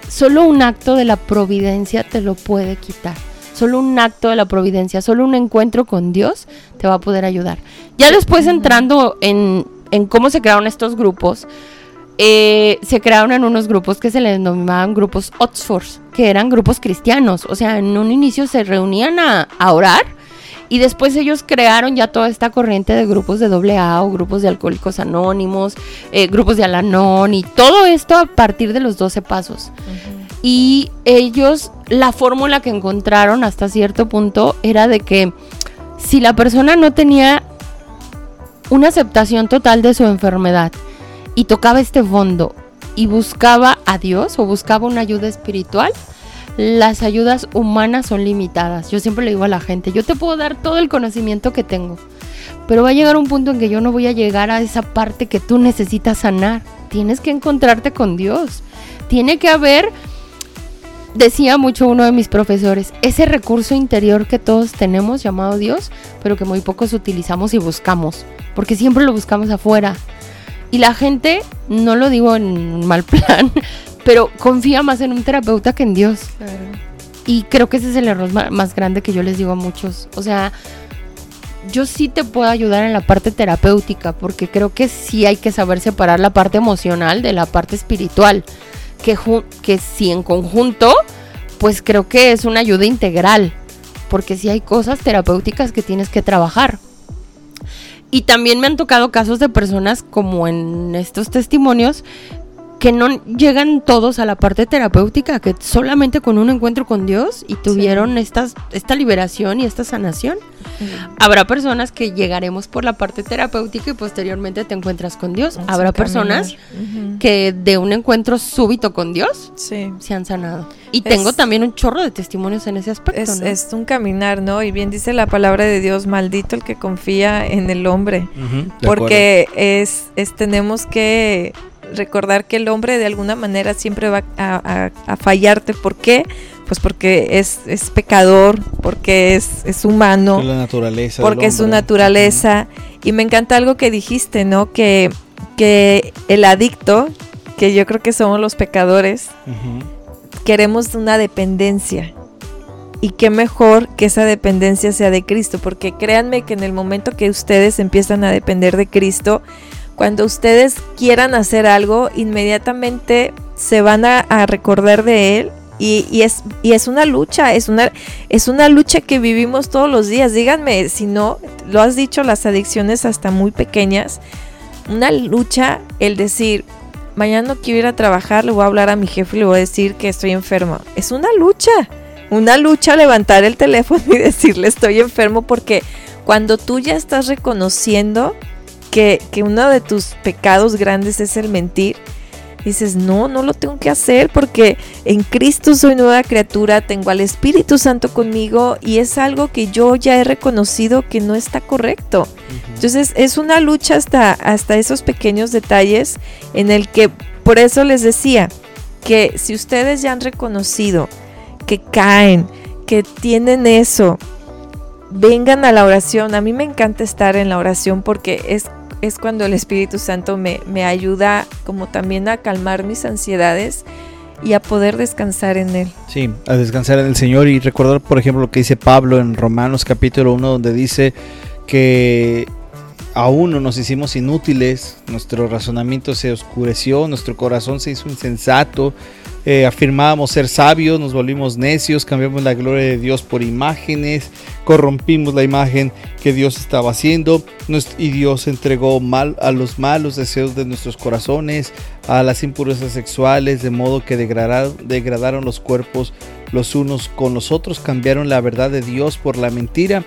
solo un acto de la providencia te lo puede quitar. Solo un acto de la providencia, solo un encuentro con Dios te va a poder ayudar. Ya después entrando en, cómo se crearon estos grupos, eh, se crearon en unos grupos que se les denominaban grupos Oxford, que eran grupos cristianos. O sea, en un inicio se reunían a, orar y después ellos crearon ya toda esta corriente de grupos de AA o grupos de alcohólicos anónimos, eh, grupos de Alanón y todo esto a partir de los 12 pasos. Y ellos, la fórmula que encontraron hasta cierto punto era de que si la persona no tenía una aceptación total de su enfermedad y tocaba este fondo y buscaba a Dios o buscaba una ayuda espiritual, las ayudas humanas son limitadas. Yo siempre le digo a la gente, yo te puedo dar todo el conocimiento que tengo, pero va a llegar un punto en que yo no voy a llegar a esa parte que tú necesitas sanar. Tienes que encontrarte con Dios. Tiene que haber, decía mucho uno de mis profesores, ese recurso interior que todos tenemos llamado Dios, pero que muy pocos utilizamos y buscamos, porque siempre lo buscamos afuera. Y la gente, no lo digo en mal plan, pero confía más en un terapeuta que en Dios. Y creo que ese es el error más grande que yo les digo a muchos. O sea, yo sí te puedo ayudar en la parte terapéutica, porque creo que sí hay que saber separar la parte emocional de la parte espiritual. Que, que si en conjunto, pues creo que es una ayuda integral, porque sí hay cosas terapéuticas que tienes que trabajar. Y también me han tocado casos de personas como en estos testimonios que no llegan todos a la parte terapéutica, que solamente con un encuentro con Dios y tuvieron esta liberación y esta sanación. Habrá personas que llegaremos por la parte terapéutica y posteriormente te encuentras con Dios. Habrá personas que de un encuentro súbito con Dios se han sanado. Y tengo también un chorro de testimonios en ese aspecto. Es, es, un caminar, ¿no? Y bien dice la palabra de Dios, maldito el que confía en el hombre. porque es, es, tenemos que recordar que el hombre de alguna manera siempre va a, fallarte. ¿Por qué? Pues porque es, es pecador, porque es, es humano. la naturaleza. Porque es su naturaleza. Y me encanta algo que dijiste, ¿no? Que, que el adicto, que yo creo que somos los pecadores, queremos una dependencia. Y qué mejor que esa dependencia sea de Cristo, porque créanme que en el momento que ustedes empiezan a depender de Cristo, cuando ustedes quieran hacer algo, inmediatamente se van a, recordar de él y, es, y es una lucha, es una, es una lucha que vivimos todos los días. Díganme, si no, lo has dicho, las adicciones hasta muy pequeñas, una lucha el decir, mañana no quiero ir a trabajar, le voy a hablar a mi jefe y le voy a decir que estoy enfermo. Es una lucha, una lucha levantar el teléfono y decirle estoy enfermo porque cuando tú ya estás reconociendo que, uno de tus pecados grandes es el mentir, dices, no, no lo tengo que hacer porque en Cristo soy nueva criatura, tengo al Espíritu Santo conmigo y es algo que yo ya he reconocido que no está correcto. Entonces es una lucha hasta, hasta esos pequeños detalles en el que, por eso les decía, que si ustedes ya han reconocido que caen, que tienen eso, vengan a la oración. A mí me encanta estar en la oración porque es es cuando el Espíritu Santo me, me ayuda como también a calmar mis ansiedades y a poder descansar en Él. Sí, a descansar en el Señor y recordar, por ejemplo, lo que dice Pablo en Romanos capítulo 1, donde dice que aún no nos hicimos inútiles, nuestro razonamiento se oscureció, nuestro corazón se hizo insensato, eh, afirmábamos ser sabios, nos volvimos necios, cambiamos la gloria de Dios por imágenes, corrompimos la imagen que Dios estaba haciendo y Dios entregó mal a los malos deseos de nuestros corazones, a las impurezas sexuales, de modo que degradaron, degradaron los cuerpos los unos con los otros, cambiaron la verdad de Dios por la mentira,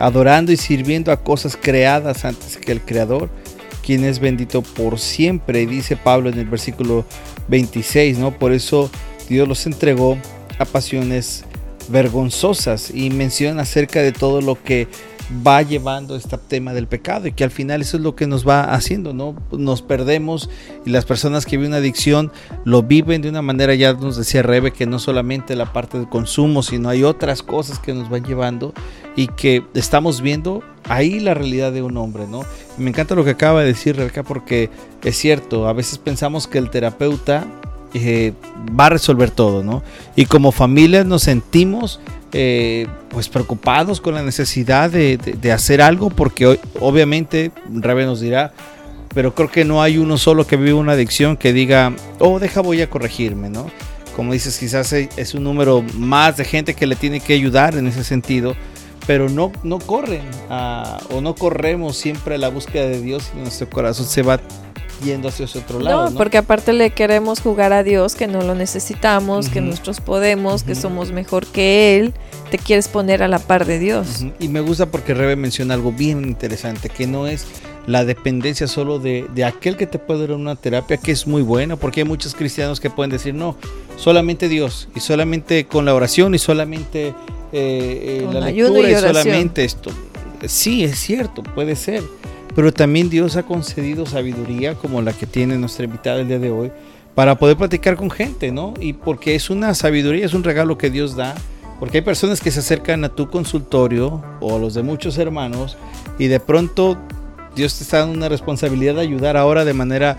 adorando y sirviendo a cosas creadas antes que el Creador quien es bendito por siempre, dice Pablo en el versículo 26, ¿no? Por eso Dios los entregó a pasiones vergonzosas y menciona acerca de todo lo que va llevando este tema del pecado y que al final eso es lo que nos va haciendo, ¿no? Nos perdemos y las personas que viven una adicción lo viven de una manera, ya nos decía Rebe, que no solamente la parte del consumo, sino hay otras cosas que nos van llevando y que estamos viendo ahí la realidad de un hombre, ¿no? Me encanta lo que acaba de decir Rebeca porque es cierto, a veces pensamos que el terapeuta eh, va a resolver todo, ¿no? Y como familia nos sentimos eh, pues preocupados con la necesidad de, hacer algo porque hoy, obviamente Rebe nos dirá, pero creo que no hay uno solo que vive una adicción que diga, oh, deja voy a corregirme, ¿no? Como dices, quizás es un número más de gente que le tiene que ayudar en ese sentido, pero no, no corren o no corremos siempre a la búsqueda de Dios y nuestro corazón se va yendo hacia otro lado. No, porque aparte le queremos jugar a Dios que no lo necesitamos, que nosotros podemos, que somos mejor que Él. Te quieres poner a la par de Dios. Y me gusta porque Rebe menciona algo bien interesante, que no es la dependencia solo de, aquel que te puede dar una terapia que es muy buena, porque hay muchos cristianos que pueden decir, no, solamente Dios, y solamente con la oración, y solamente eh, eh, la lectura, y, solamente esto. Sí, es cierto, puede ser, pero también Dios ha concedido sabiduría como la que tiene nuestra invitada el día de hoy, para poder platicar con gente, ¿no? Y porque es una sabiduría, es un regalo que Dios da porque hay personas que se acercan a tu consultorio o a los de muchos hermanos y de pronto Dios te está dando una responsabilidad de ayudar ahora de manera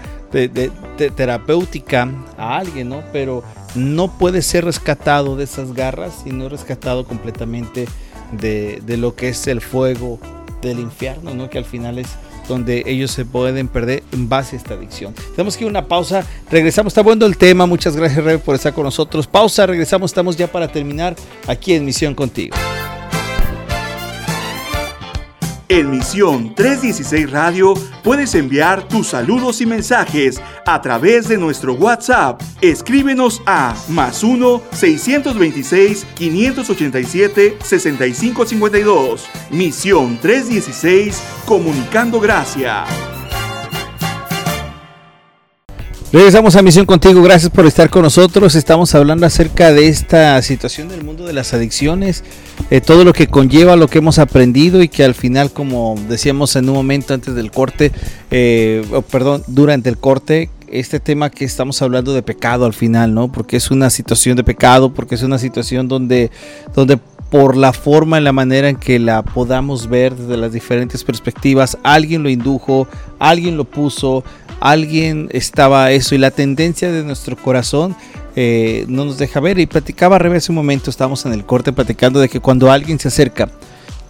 terapéutica a alguien, ¿no? Pero no puede ser rescatado de esas garras y no rescatado completamente de, de lo que es el fuego del infierno, ¿no? Que al final es donde ellos se pueden perder en base a esta adicción. Tenemos que ir a una pausa, regresamos, está bueno el tema, muchas gracias Rebe por estar con nosotros. Pausa, regresamos, estamos ya para terminar aquí en Misión Contigo. En Misión 316 Radio puedes enviar tus saludos y mensajes a través de nuestro WhatsApp. Escríbenos a más 1-626-587-6552. Misión 316 Comunicando Gracia. Regresamos a Misión Contigo, gracias por estar con nosotros. Estamos hablando acerca de esta situación del mundo de las adicciones, eh, todo lo que conlleva, lo que hemos aprendido y que al final, como decíamos en un momento antes del corte, eh, perdón, durante el corte, este tema que estamos hablando de pecado al final, ¿no? Porque es una situación de pecado, porque es una situación donde, donde por la forma y la manera en que la podamos ver desde las diferentes perspectivas, alguien lo indujo, alguien lo puso, alguien estaba eso y la tendencia de nuestro corazón eh, no nos deja ver. Y platicaba a hace un momento, estábamos en el corte platicando de que cuando alguien se acerca,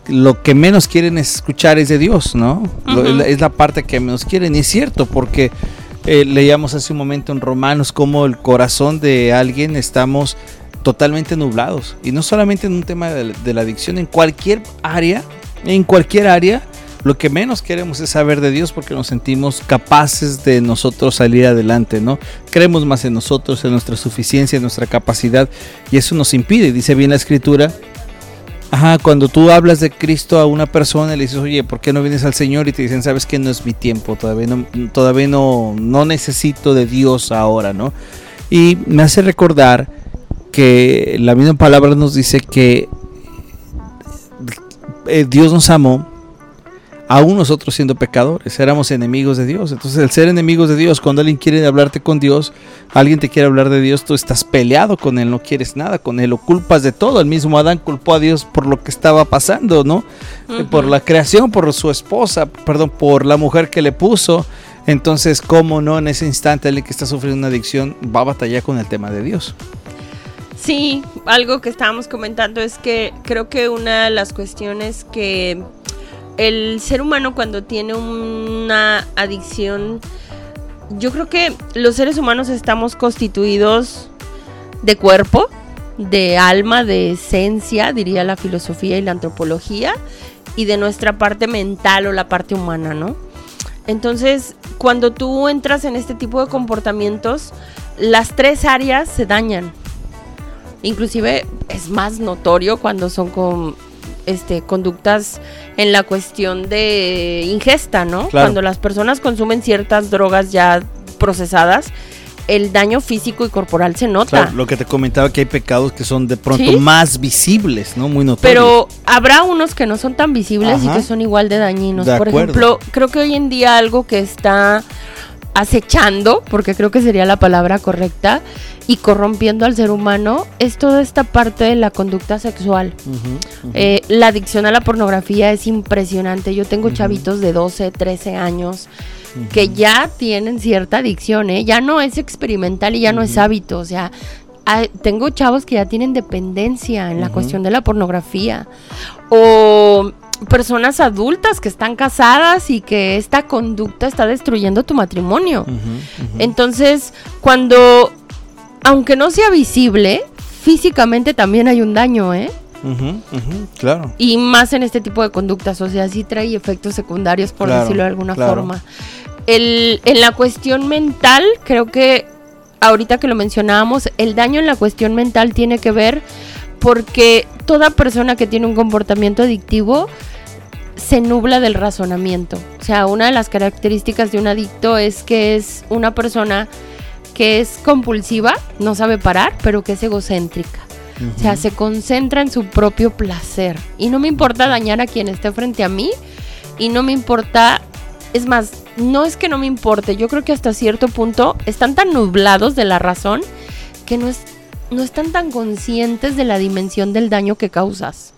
lo que menos quieren escuchar es de Dios, ¿no? es la parte que menos quieren. Y es cierto, porque eh, leíamos hace un momento en Romanos cómo el corazón de alguien estamos totalmente nublados. Y no solamente en un tema de la adicción, en cualquier área, en cualquier área lo que menos queremos es saber de Dios porque nos sentimos capaces de nosotros salir adelante, ¿no? Creemos más en nosotros, en nuestra suficiencia, en nuestra capacidad y eso nos impide, dice bien la escritura. Ajá, cuando tú hablas de Cristo a una persona y le dices, oye, ¿por qué no vienes al Señor? Y te dicen, sabes que no es mi tiempo, todavía no, todavía no, no necesito de Dios ahora, ¿no? Y me hace recordar que la misma palabra nos dice que eh, Dios nos amó aún nosotros siendo pecadores, éramos enemigos de Dios. Entonces, el ser enemigos de Dios, cuando alguien quiere hablarte con Dios, alguien te quiere hablar de Dios, tú estás peleado con él, no quieres nada con él, lo culpas de todo. El mismo Adán culpó a Dios por lo que estaba pasando, ¿no? Por la creación, por su esposa, perdón, por la mujer que le puso. Entonces, ¿cómo no en ese instante alguien que está sufriendo una adicción va a batallar con el tema de Dios? Sí, algo que estábamos comentando es que creo que una de las cuestiones que el ser humano cuando tiene una adicción, yo creo que los seres humanos estamos constituidos de cuerpo, de alma, de esencia, diría la filosofía y la antropología, y de nuestra parte mental o la parte humana, ¿no? Entonces, cuando tú entras en este tipo de comportamientos, las tres áreas se dañan. Inclusive es más notorio cuando son con este, conductas en la cuestión de ingesta, ¿no? Cuando las personas consumen ciertas drogas ya procesadas, el daño físico y corporal se nota. lo que te comentaba que hay pecados que son de pronto más visibles, ¿no? Muy notorios. Pero habrá unos que no son tan visibles y que son igual de dañinos. Por ejemplo, creo que hoy en día algo que está acechando, porque creo que sería la palabra correcta, y corrompiendo al ser humano, es toda esta parte de la conducta sexual. Eh, la adicción a la pornografía es impresionante. Yo tengo chavitos de 12, 13 años que ya tienen cierta adicción, ¿eh? ya no es experimental y ya no es hábito, o sea, tengo chavos que ya tienen dependencia en la cuestión de la pornografía. O personas adultas que están casadas y que esta conducta está destruyendo tu matrimonio. Entonces, cuando, aunque no sea visible, físicamente también hay un daño, ¿eh? claro. Y más en este tipo de conductas, o sea, sí trae efectos secundarios, por decirlo de alguna forma. El, en la cuestión mental, creo que ahorita que lo mencionábamos, el daño en la cuestión mental tiene que ver porque toda persona que tiene un comportamiento adictivo se nubla del razonamiento. O sea, una de las características de un adicto es que es una persona que es compulsiva, no sabe parar, pero que es egocéntrica. O sea, se concentra en su propio placer. Y no me importa dañar a quien esté frente a mí. Y no me importa, es más, no es que no me importe, yo creo que hasta cierto punto están tan nublados de la razón que no, es, no están tan conscientes de la dimensión del daño que causas.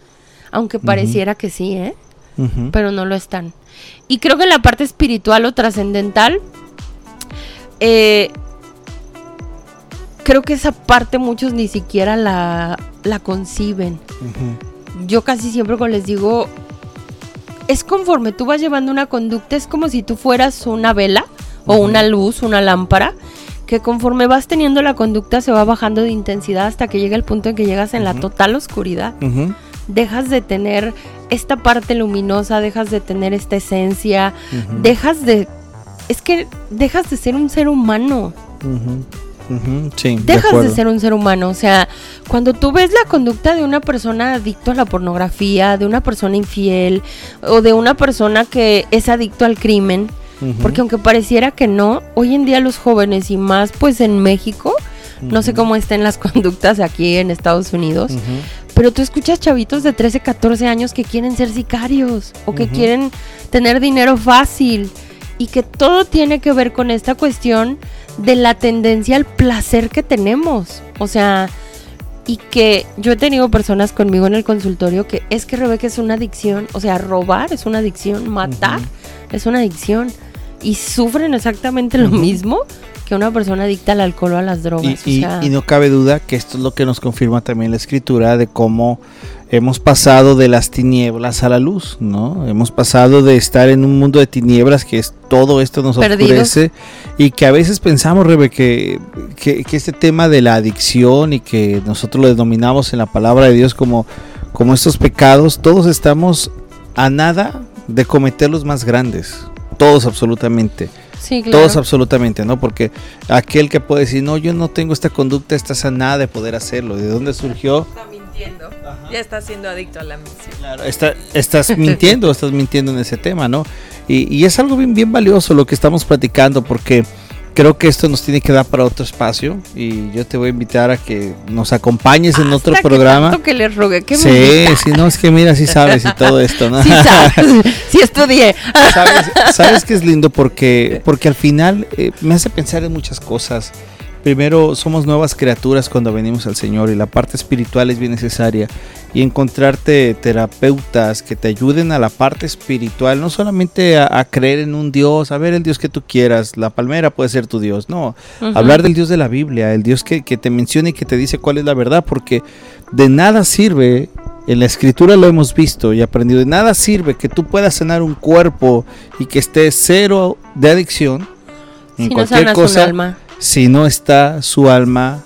Aunque pareciera que sí, ¿eh? Pero no lo están. Y creo que en la parte espiritual o trascendental, eh, creo que esa parte muchos ni siquiera la, la conciben. Yo casi siempre cuando les digo, es conforme tú vas llevando una conducta, es como si tú fueras una vela o una luz, una lámpara, que conforme vas teniendo la conducta se va bajando de intensidad hasta que llega el punto en que llegas en la total oscuridad. Dejas de tener esta parte luminosa, dejas de tener esta esencia, dejas de... Es que dejas de ser un ser humano. Dejas de, ser un ser humano. O sea, cuando tú ves la conducta de una persona adicto a la pornografía, de una persona infiel o de una persona que es adicto al crimen, porque aunque pareciera que no, hoy en día los jóvenes y más pues en México, no sé cómo estén las conductas aquí en Estados Unidos, pero tú escuchas chavitos de 13, 14 años que quieren ser sicarios o que quieren tener dinero fácil y que todo tiene que ver con esta cuestión de la tendencia al placer que tenemos. O sea, y que yo he tenido personas conmigo en el consultorio que es que Rebeca es una adicción, o sea, robar es una adicción, matar es una adicción y sufren exactamente lo mismo que una persona adicta al alcohol o a las drogas. Y, y, no cabe duda que esto es lo que nos confirma también la escritura de cómo hemos pasado de las tinieblas a la luz, ¿no? Hemos pasado de estar en un mundo de tinieblas que es todo esto nos oscurece y que a veces pensamos, Rebe, que, que, este tema de la adicción y que nosotros lo denominamos en la palabra de Dios como, como estos pecados, todos estamos a nada de cometer los más grandes, todos absolutamente. Sí, claro. Todos absolutamente, ¿no? Porque aquel que puede decir, no, yo no tengo esta conducta, estás a nada de poder hacerlo. ¿De dónde surgió? Ya estás siendo adicto a la misión. Claro, estás mintiendo, estás mintiendo en ese tema, ¿no? Y, es algo bien, bien valioso lo que estamos platicando porque creo que esto nos tiene que dar para otro espacio y yo te voy a invitar a que nos acompañes en otro programa. Que le rogue, que sí, sí, no, es que mira, sí sabes y todo esto, ¿no? Sí sabes, sí estudié. ¿Sabes, sabes que es lindo porque, porque al final eh, me hace pensar en muchas cosas. Primero, somos nuevas criaturas cuando venimos al Señor y la parte espiritual es bien necesaria. Y encontrarte terapeutas que te ayuden a la parte espiritual, no solamente a, creer en un Dios, a ver el Dios que tú quieras, la palmera puede ser tu Dios, no, hablar del Dios de la Biblia, el Dios que, que te menciona y que te dice cuál es la verdad, porque de nada sirve en la escritura lo hemos visto y aprendido. De nada sirve que tú puedas sanar un cuerpo y que esté cero de adicción en cualquier cosa si no está su alma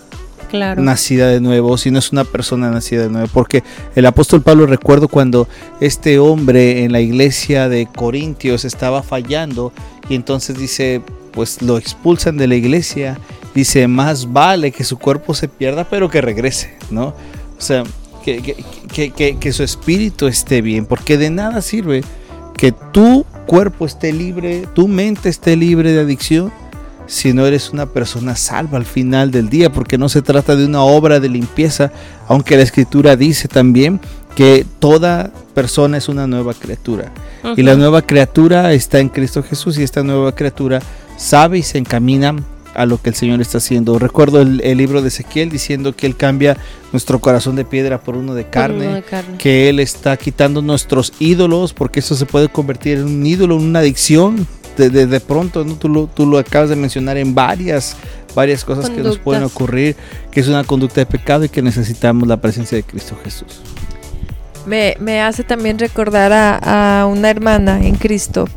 nacida de nuevo, si no es una persona nacida de nuevo. Porque el apóstol Pablo recuerdo cuando este hombre en la iglesia de Corintios estaba fallando y entonces dice, pues lo expulsan de la iglesia. Dice, más vale que su cuerpo se pierda, pero que regrese, ¿no? O sea, que, que, que su espíritu esté bien, porque de nada sirve que tu cuerpo esté libre, tu mente esté libre de adicción si no eres una persona salva al final del día, porque no se trata de una obra de limpieza, aunque la escritura dice también que toda persona es una nueva criatura. Y la nueva criatura está en Cristo Jesús y esta nueva criatura sabe y se encamina a lo que el Señor está haciendo. Recuerdo el, libro de Ezequiel diciendo que Él cambia nuestro corazón de piedra por uno de carne, que Él está quitando nuestros ídolos, porque eso se puede convertir en un ídolo, en una adicción, de, pronto, ¿no? tú, lo, tú lo acabas de mencionar en varias, varias cosas que nos pueden ocurrir, que es una conducta de pecado y que necesitamos la presencia de Cristo Jesús. Me, me hace también recordar a, una hermana en Cristo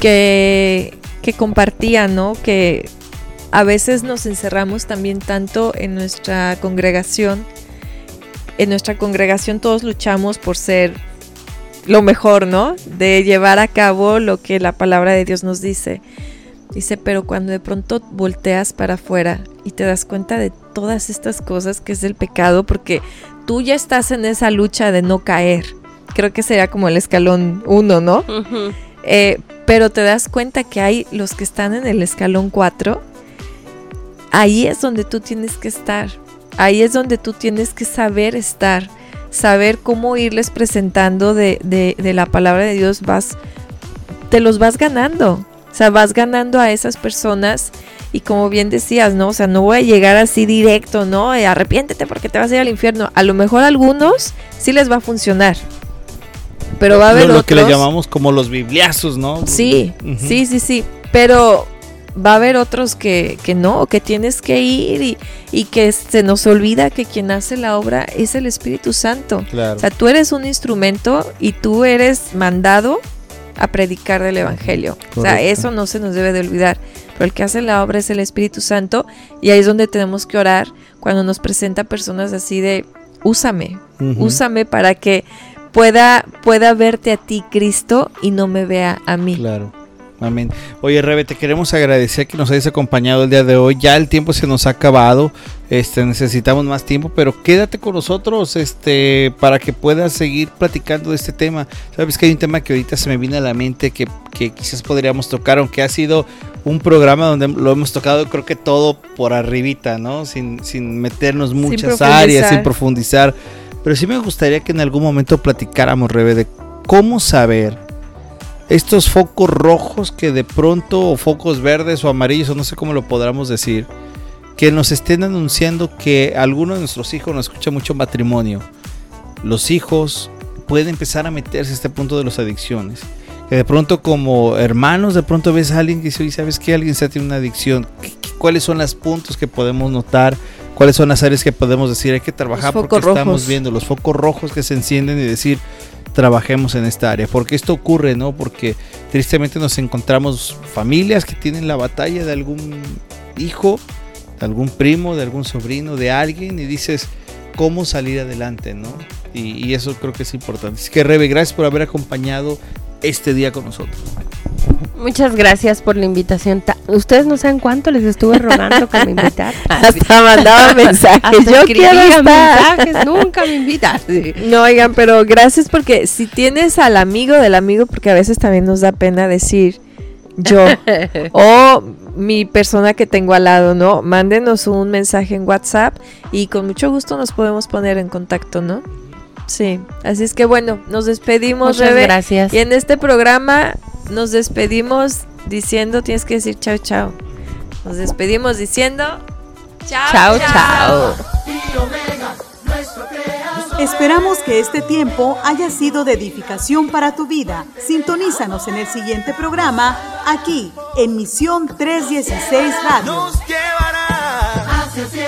que, que compartía, ¿no? Que a veces nos encerramos también tanto en nuestra congregación. En nuestra congregación todos luchamos por ser lo mejor, ¿no? De llevar a cabo lo que la palabra de Dios nos dice. Dice, pero cuando de pronto volteas para afuera y te das cuenta de todas estas cosas que es el pecado, porque tú ya estás en esa lucha de no caer, creo que sería como el escalón 1, ¿no? Eh, pero te das cuenta que hay los que están en el escalón 4. Ahí es donde tú tienes que estar. Ahí es donde tú tienes que saber estar. Saber cómo irles presentando de, de la palabra de Dios. Vas, te los vas ganando. O sea, vas ganando a esas personas y como bien decías, ¿no? O sea, no voy a llegar así directo, ¿no? arrepiéntete porque te vas a ir al infierno. A lo mejor a algunos sí les va a funcionar. Pero va a haber lo, lo que le llamamos como los bibliazos, ¿no? Sí, sí, sí, sí. Pero va a haber otros que, que no, que tienes que ir y, y, que se nos olvida que quien hace la obra es el Espíritu Santo. Claro. O sea, tú eres un instrumento y tú eres mandado a predicar del Evangelio. O sea, eso no se nos debe de olvidar. Pero el que hace la obra es el Espíritu Santo y ahí es donde tenemos que orar cuando nos presenta personas así de, úsame, úsame para que pueda, pueda verte a ti Cristo y no me vea a mí. Claro. Amén. Oye, Rebe, te queremos agradecer que nos hayas acompañado el día de hoy. Ya el tiempo se nos ha acabado. Este, necesitamos más tiempo, pero quédate con nosotros, este, para que puedas seguir platicando de este tema. Sabes que hay un tema que ahorita se me viene a la mente que, que quizás podríamos tocar, aunque ha sido un programa donde lo hemos tocado, creo que todo por arribita, ¿no? Sin, sin meternos muchas áreas, sin profundizar. Pero sí me gustaría que en algún momento platicáramos, Rebe, de cómo saber estos focos rojos que de pronto, o focos verdes o amarillos, o no sé cómo lo podamos decir, que nos estén anunciando que alguno de nuestros hijos nos escucha mucho matrimonio. Los hijos pueden empezar a meterse a este punto de las adicciones. Que de pronto como hermanos, de pronto ves a alguien que dice, ¿sabes qué? Alguien está teniendo una adicción. ¿Cuáles son los puntos que podemos notar? ¿Cuáles son las áreas que podemos decir? Hay que trabajar porque estamos viendo los focos rojos que se encienden y decir, trabajemos en esta área. Porque esto ocurre, ¿no? Porque tristemente nos encontramos familias que tienen la batalla de algún hijo, de algún primo, de algún sobrino, de alguien y dices, ¿cómo salir adelante, ¿no? Y, y eso creo que es importante. Así que Rebe, gracias por haber acompañado este día con nosotros. Muchas gracias por la invitación. Ustedes no saben cuánto les estuve rogando que me invitaran. Hasta mandaba mensajes. Yo quiero mensajes, nunca me invitan. No, oigan, pero gracias porque si tienes al amigo del amigo, porque a veces también nos da pena decir yo o mi persona que tengo al lado, ¿no? Mándenos un mensaje en WhatsApp y con mucho gusto nos podemos poner en contacto, ¿no? Sí, así es que bueno, nos despedimos, Muchas gracias. Y en este programa nos despedimos diciendo, tienes que decir chao, chao. Nos despedimos diciendo chao, chao. chao. Esperamos que este tiempo haya sido de edificación para tu vida. Sintonízanos en el siguiente programa, aquí, en Misión 316 Radio. Nos llevará hacia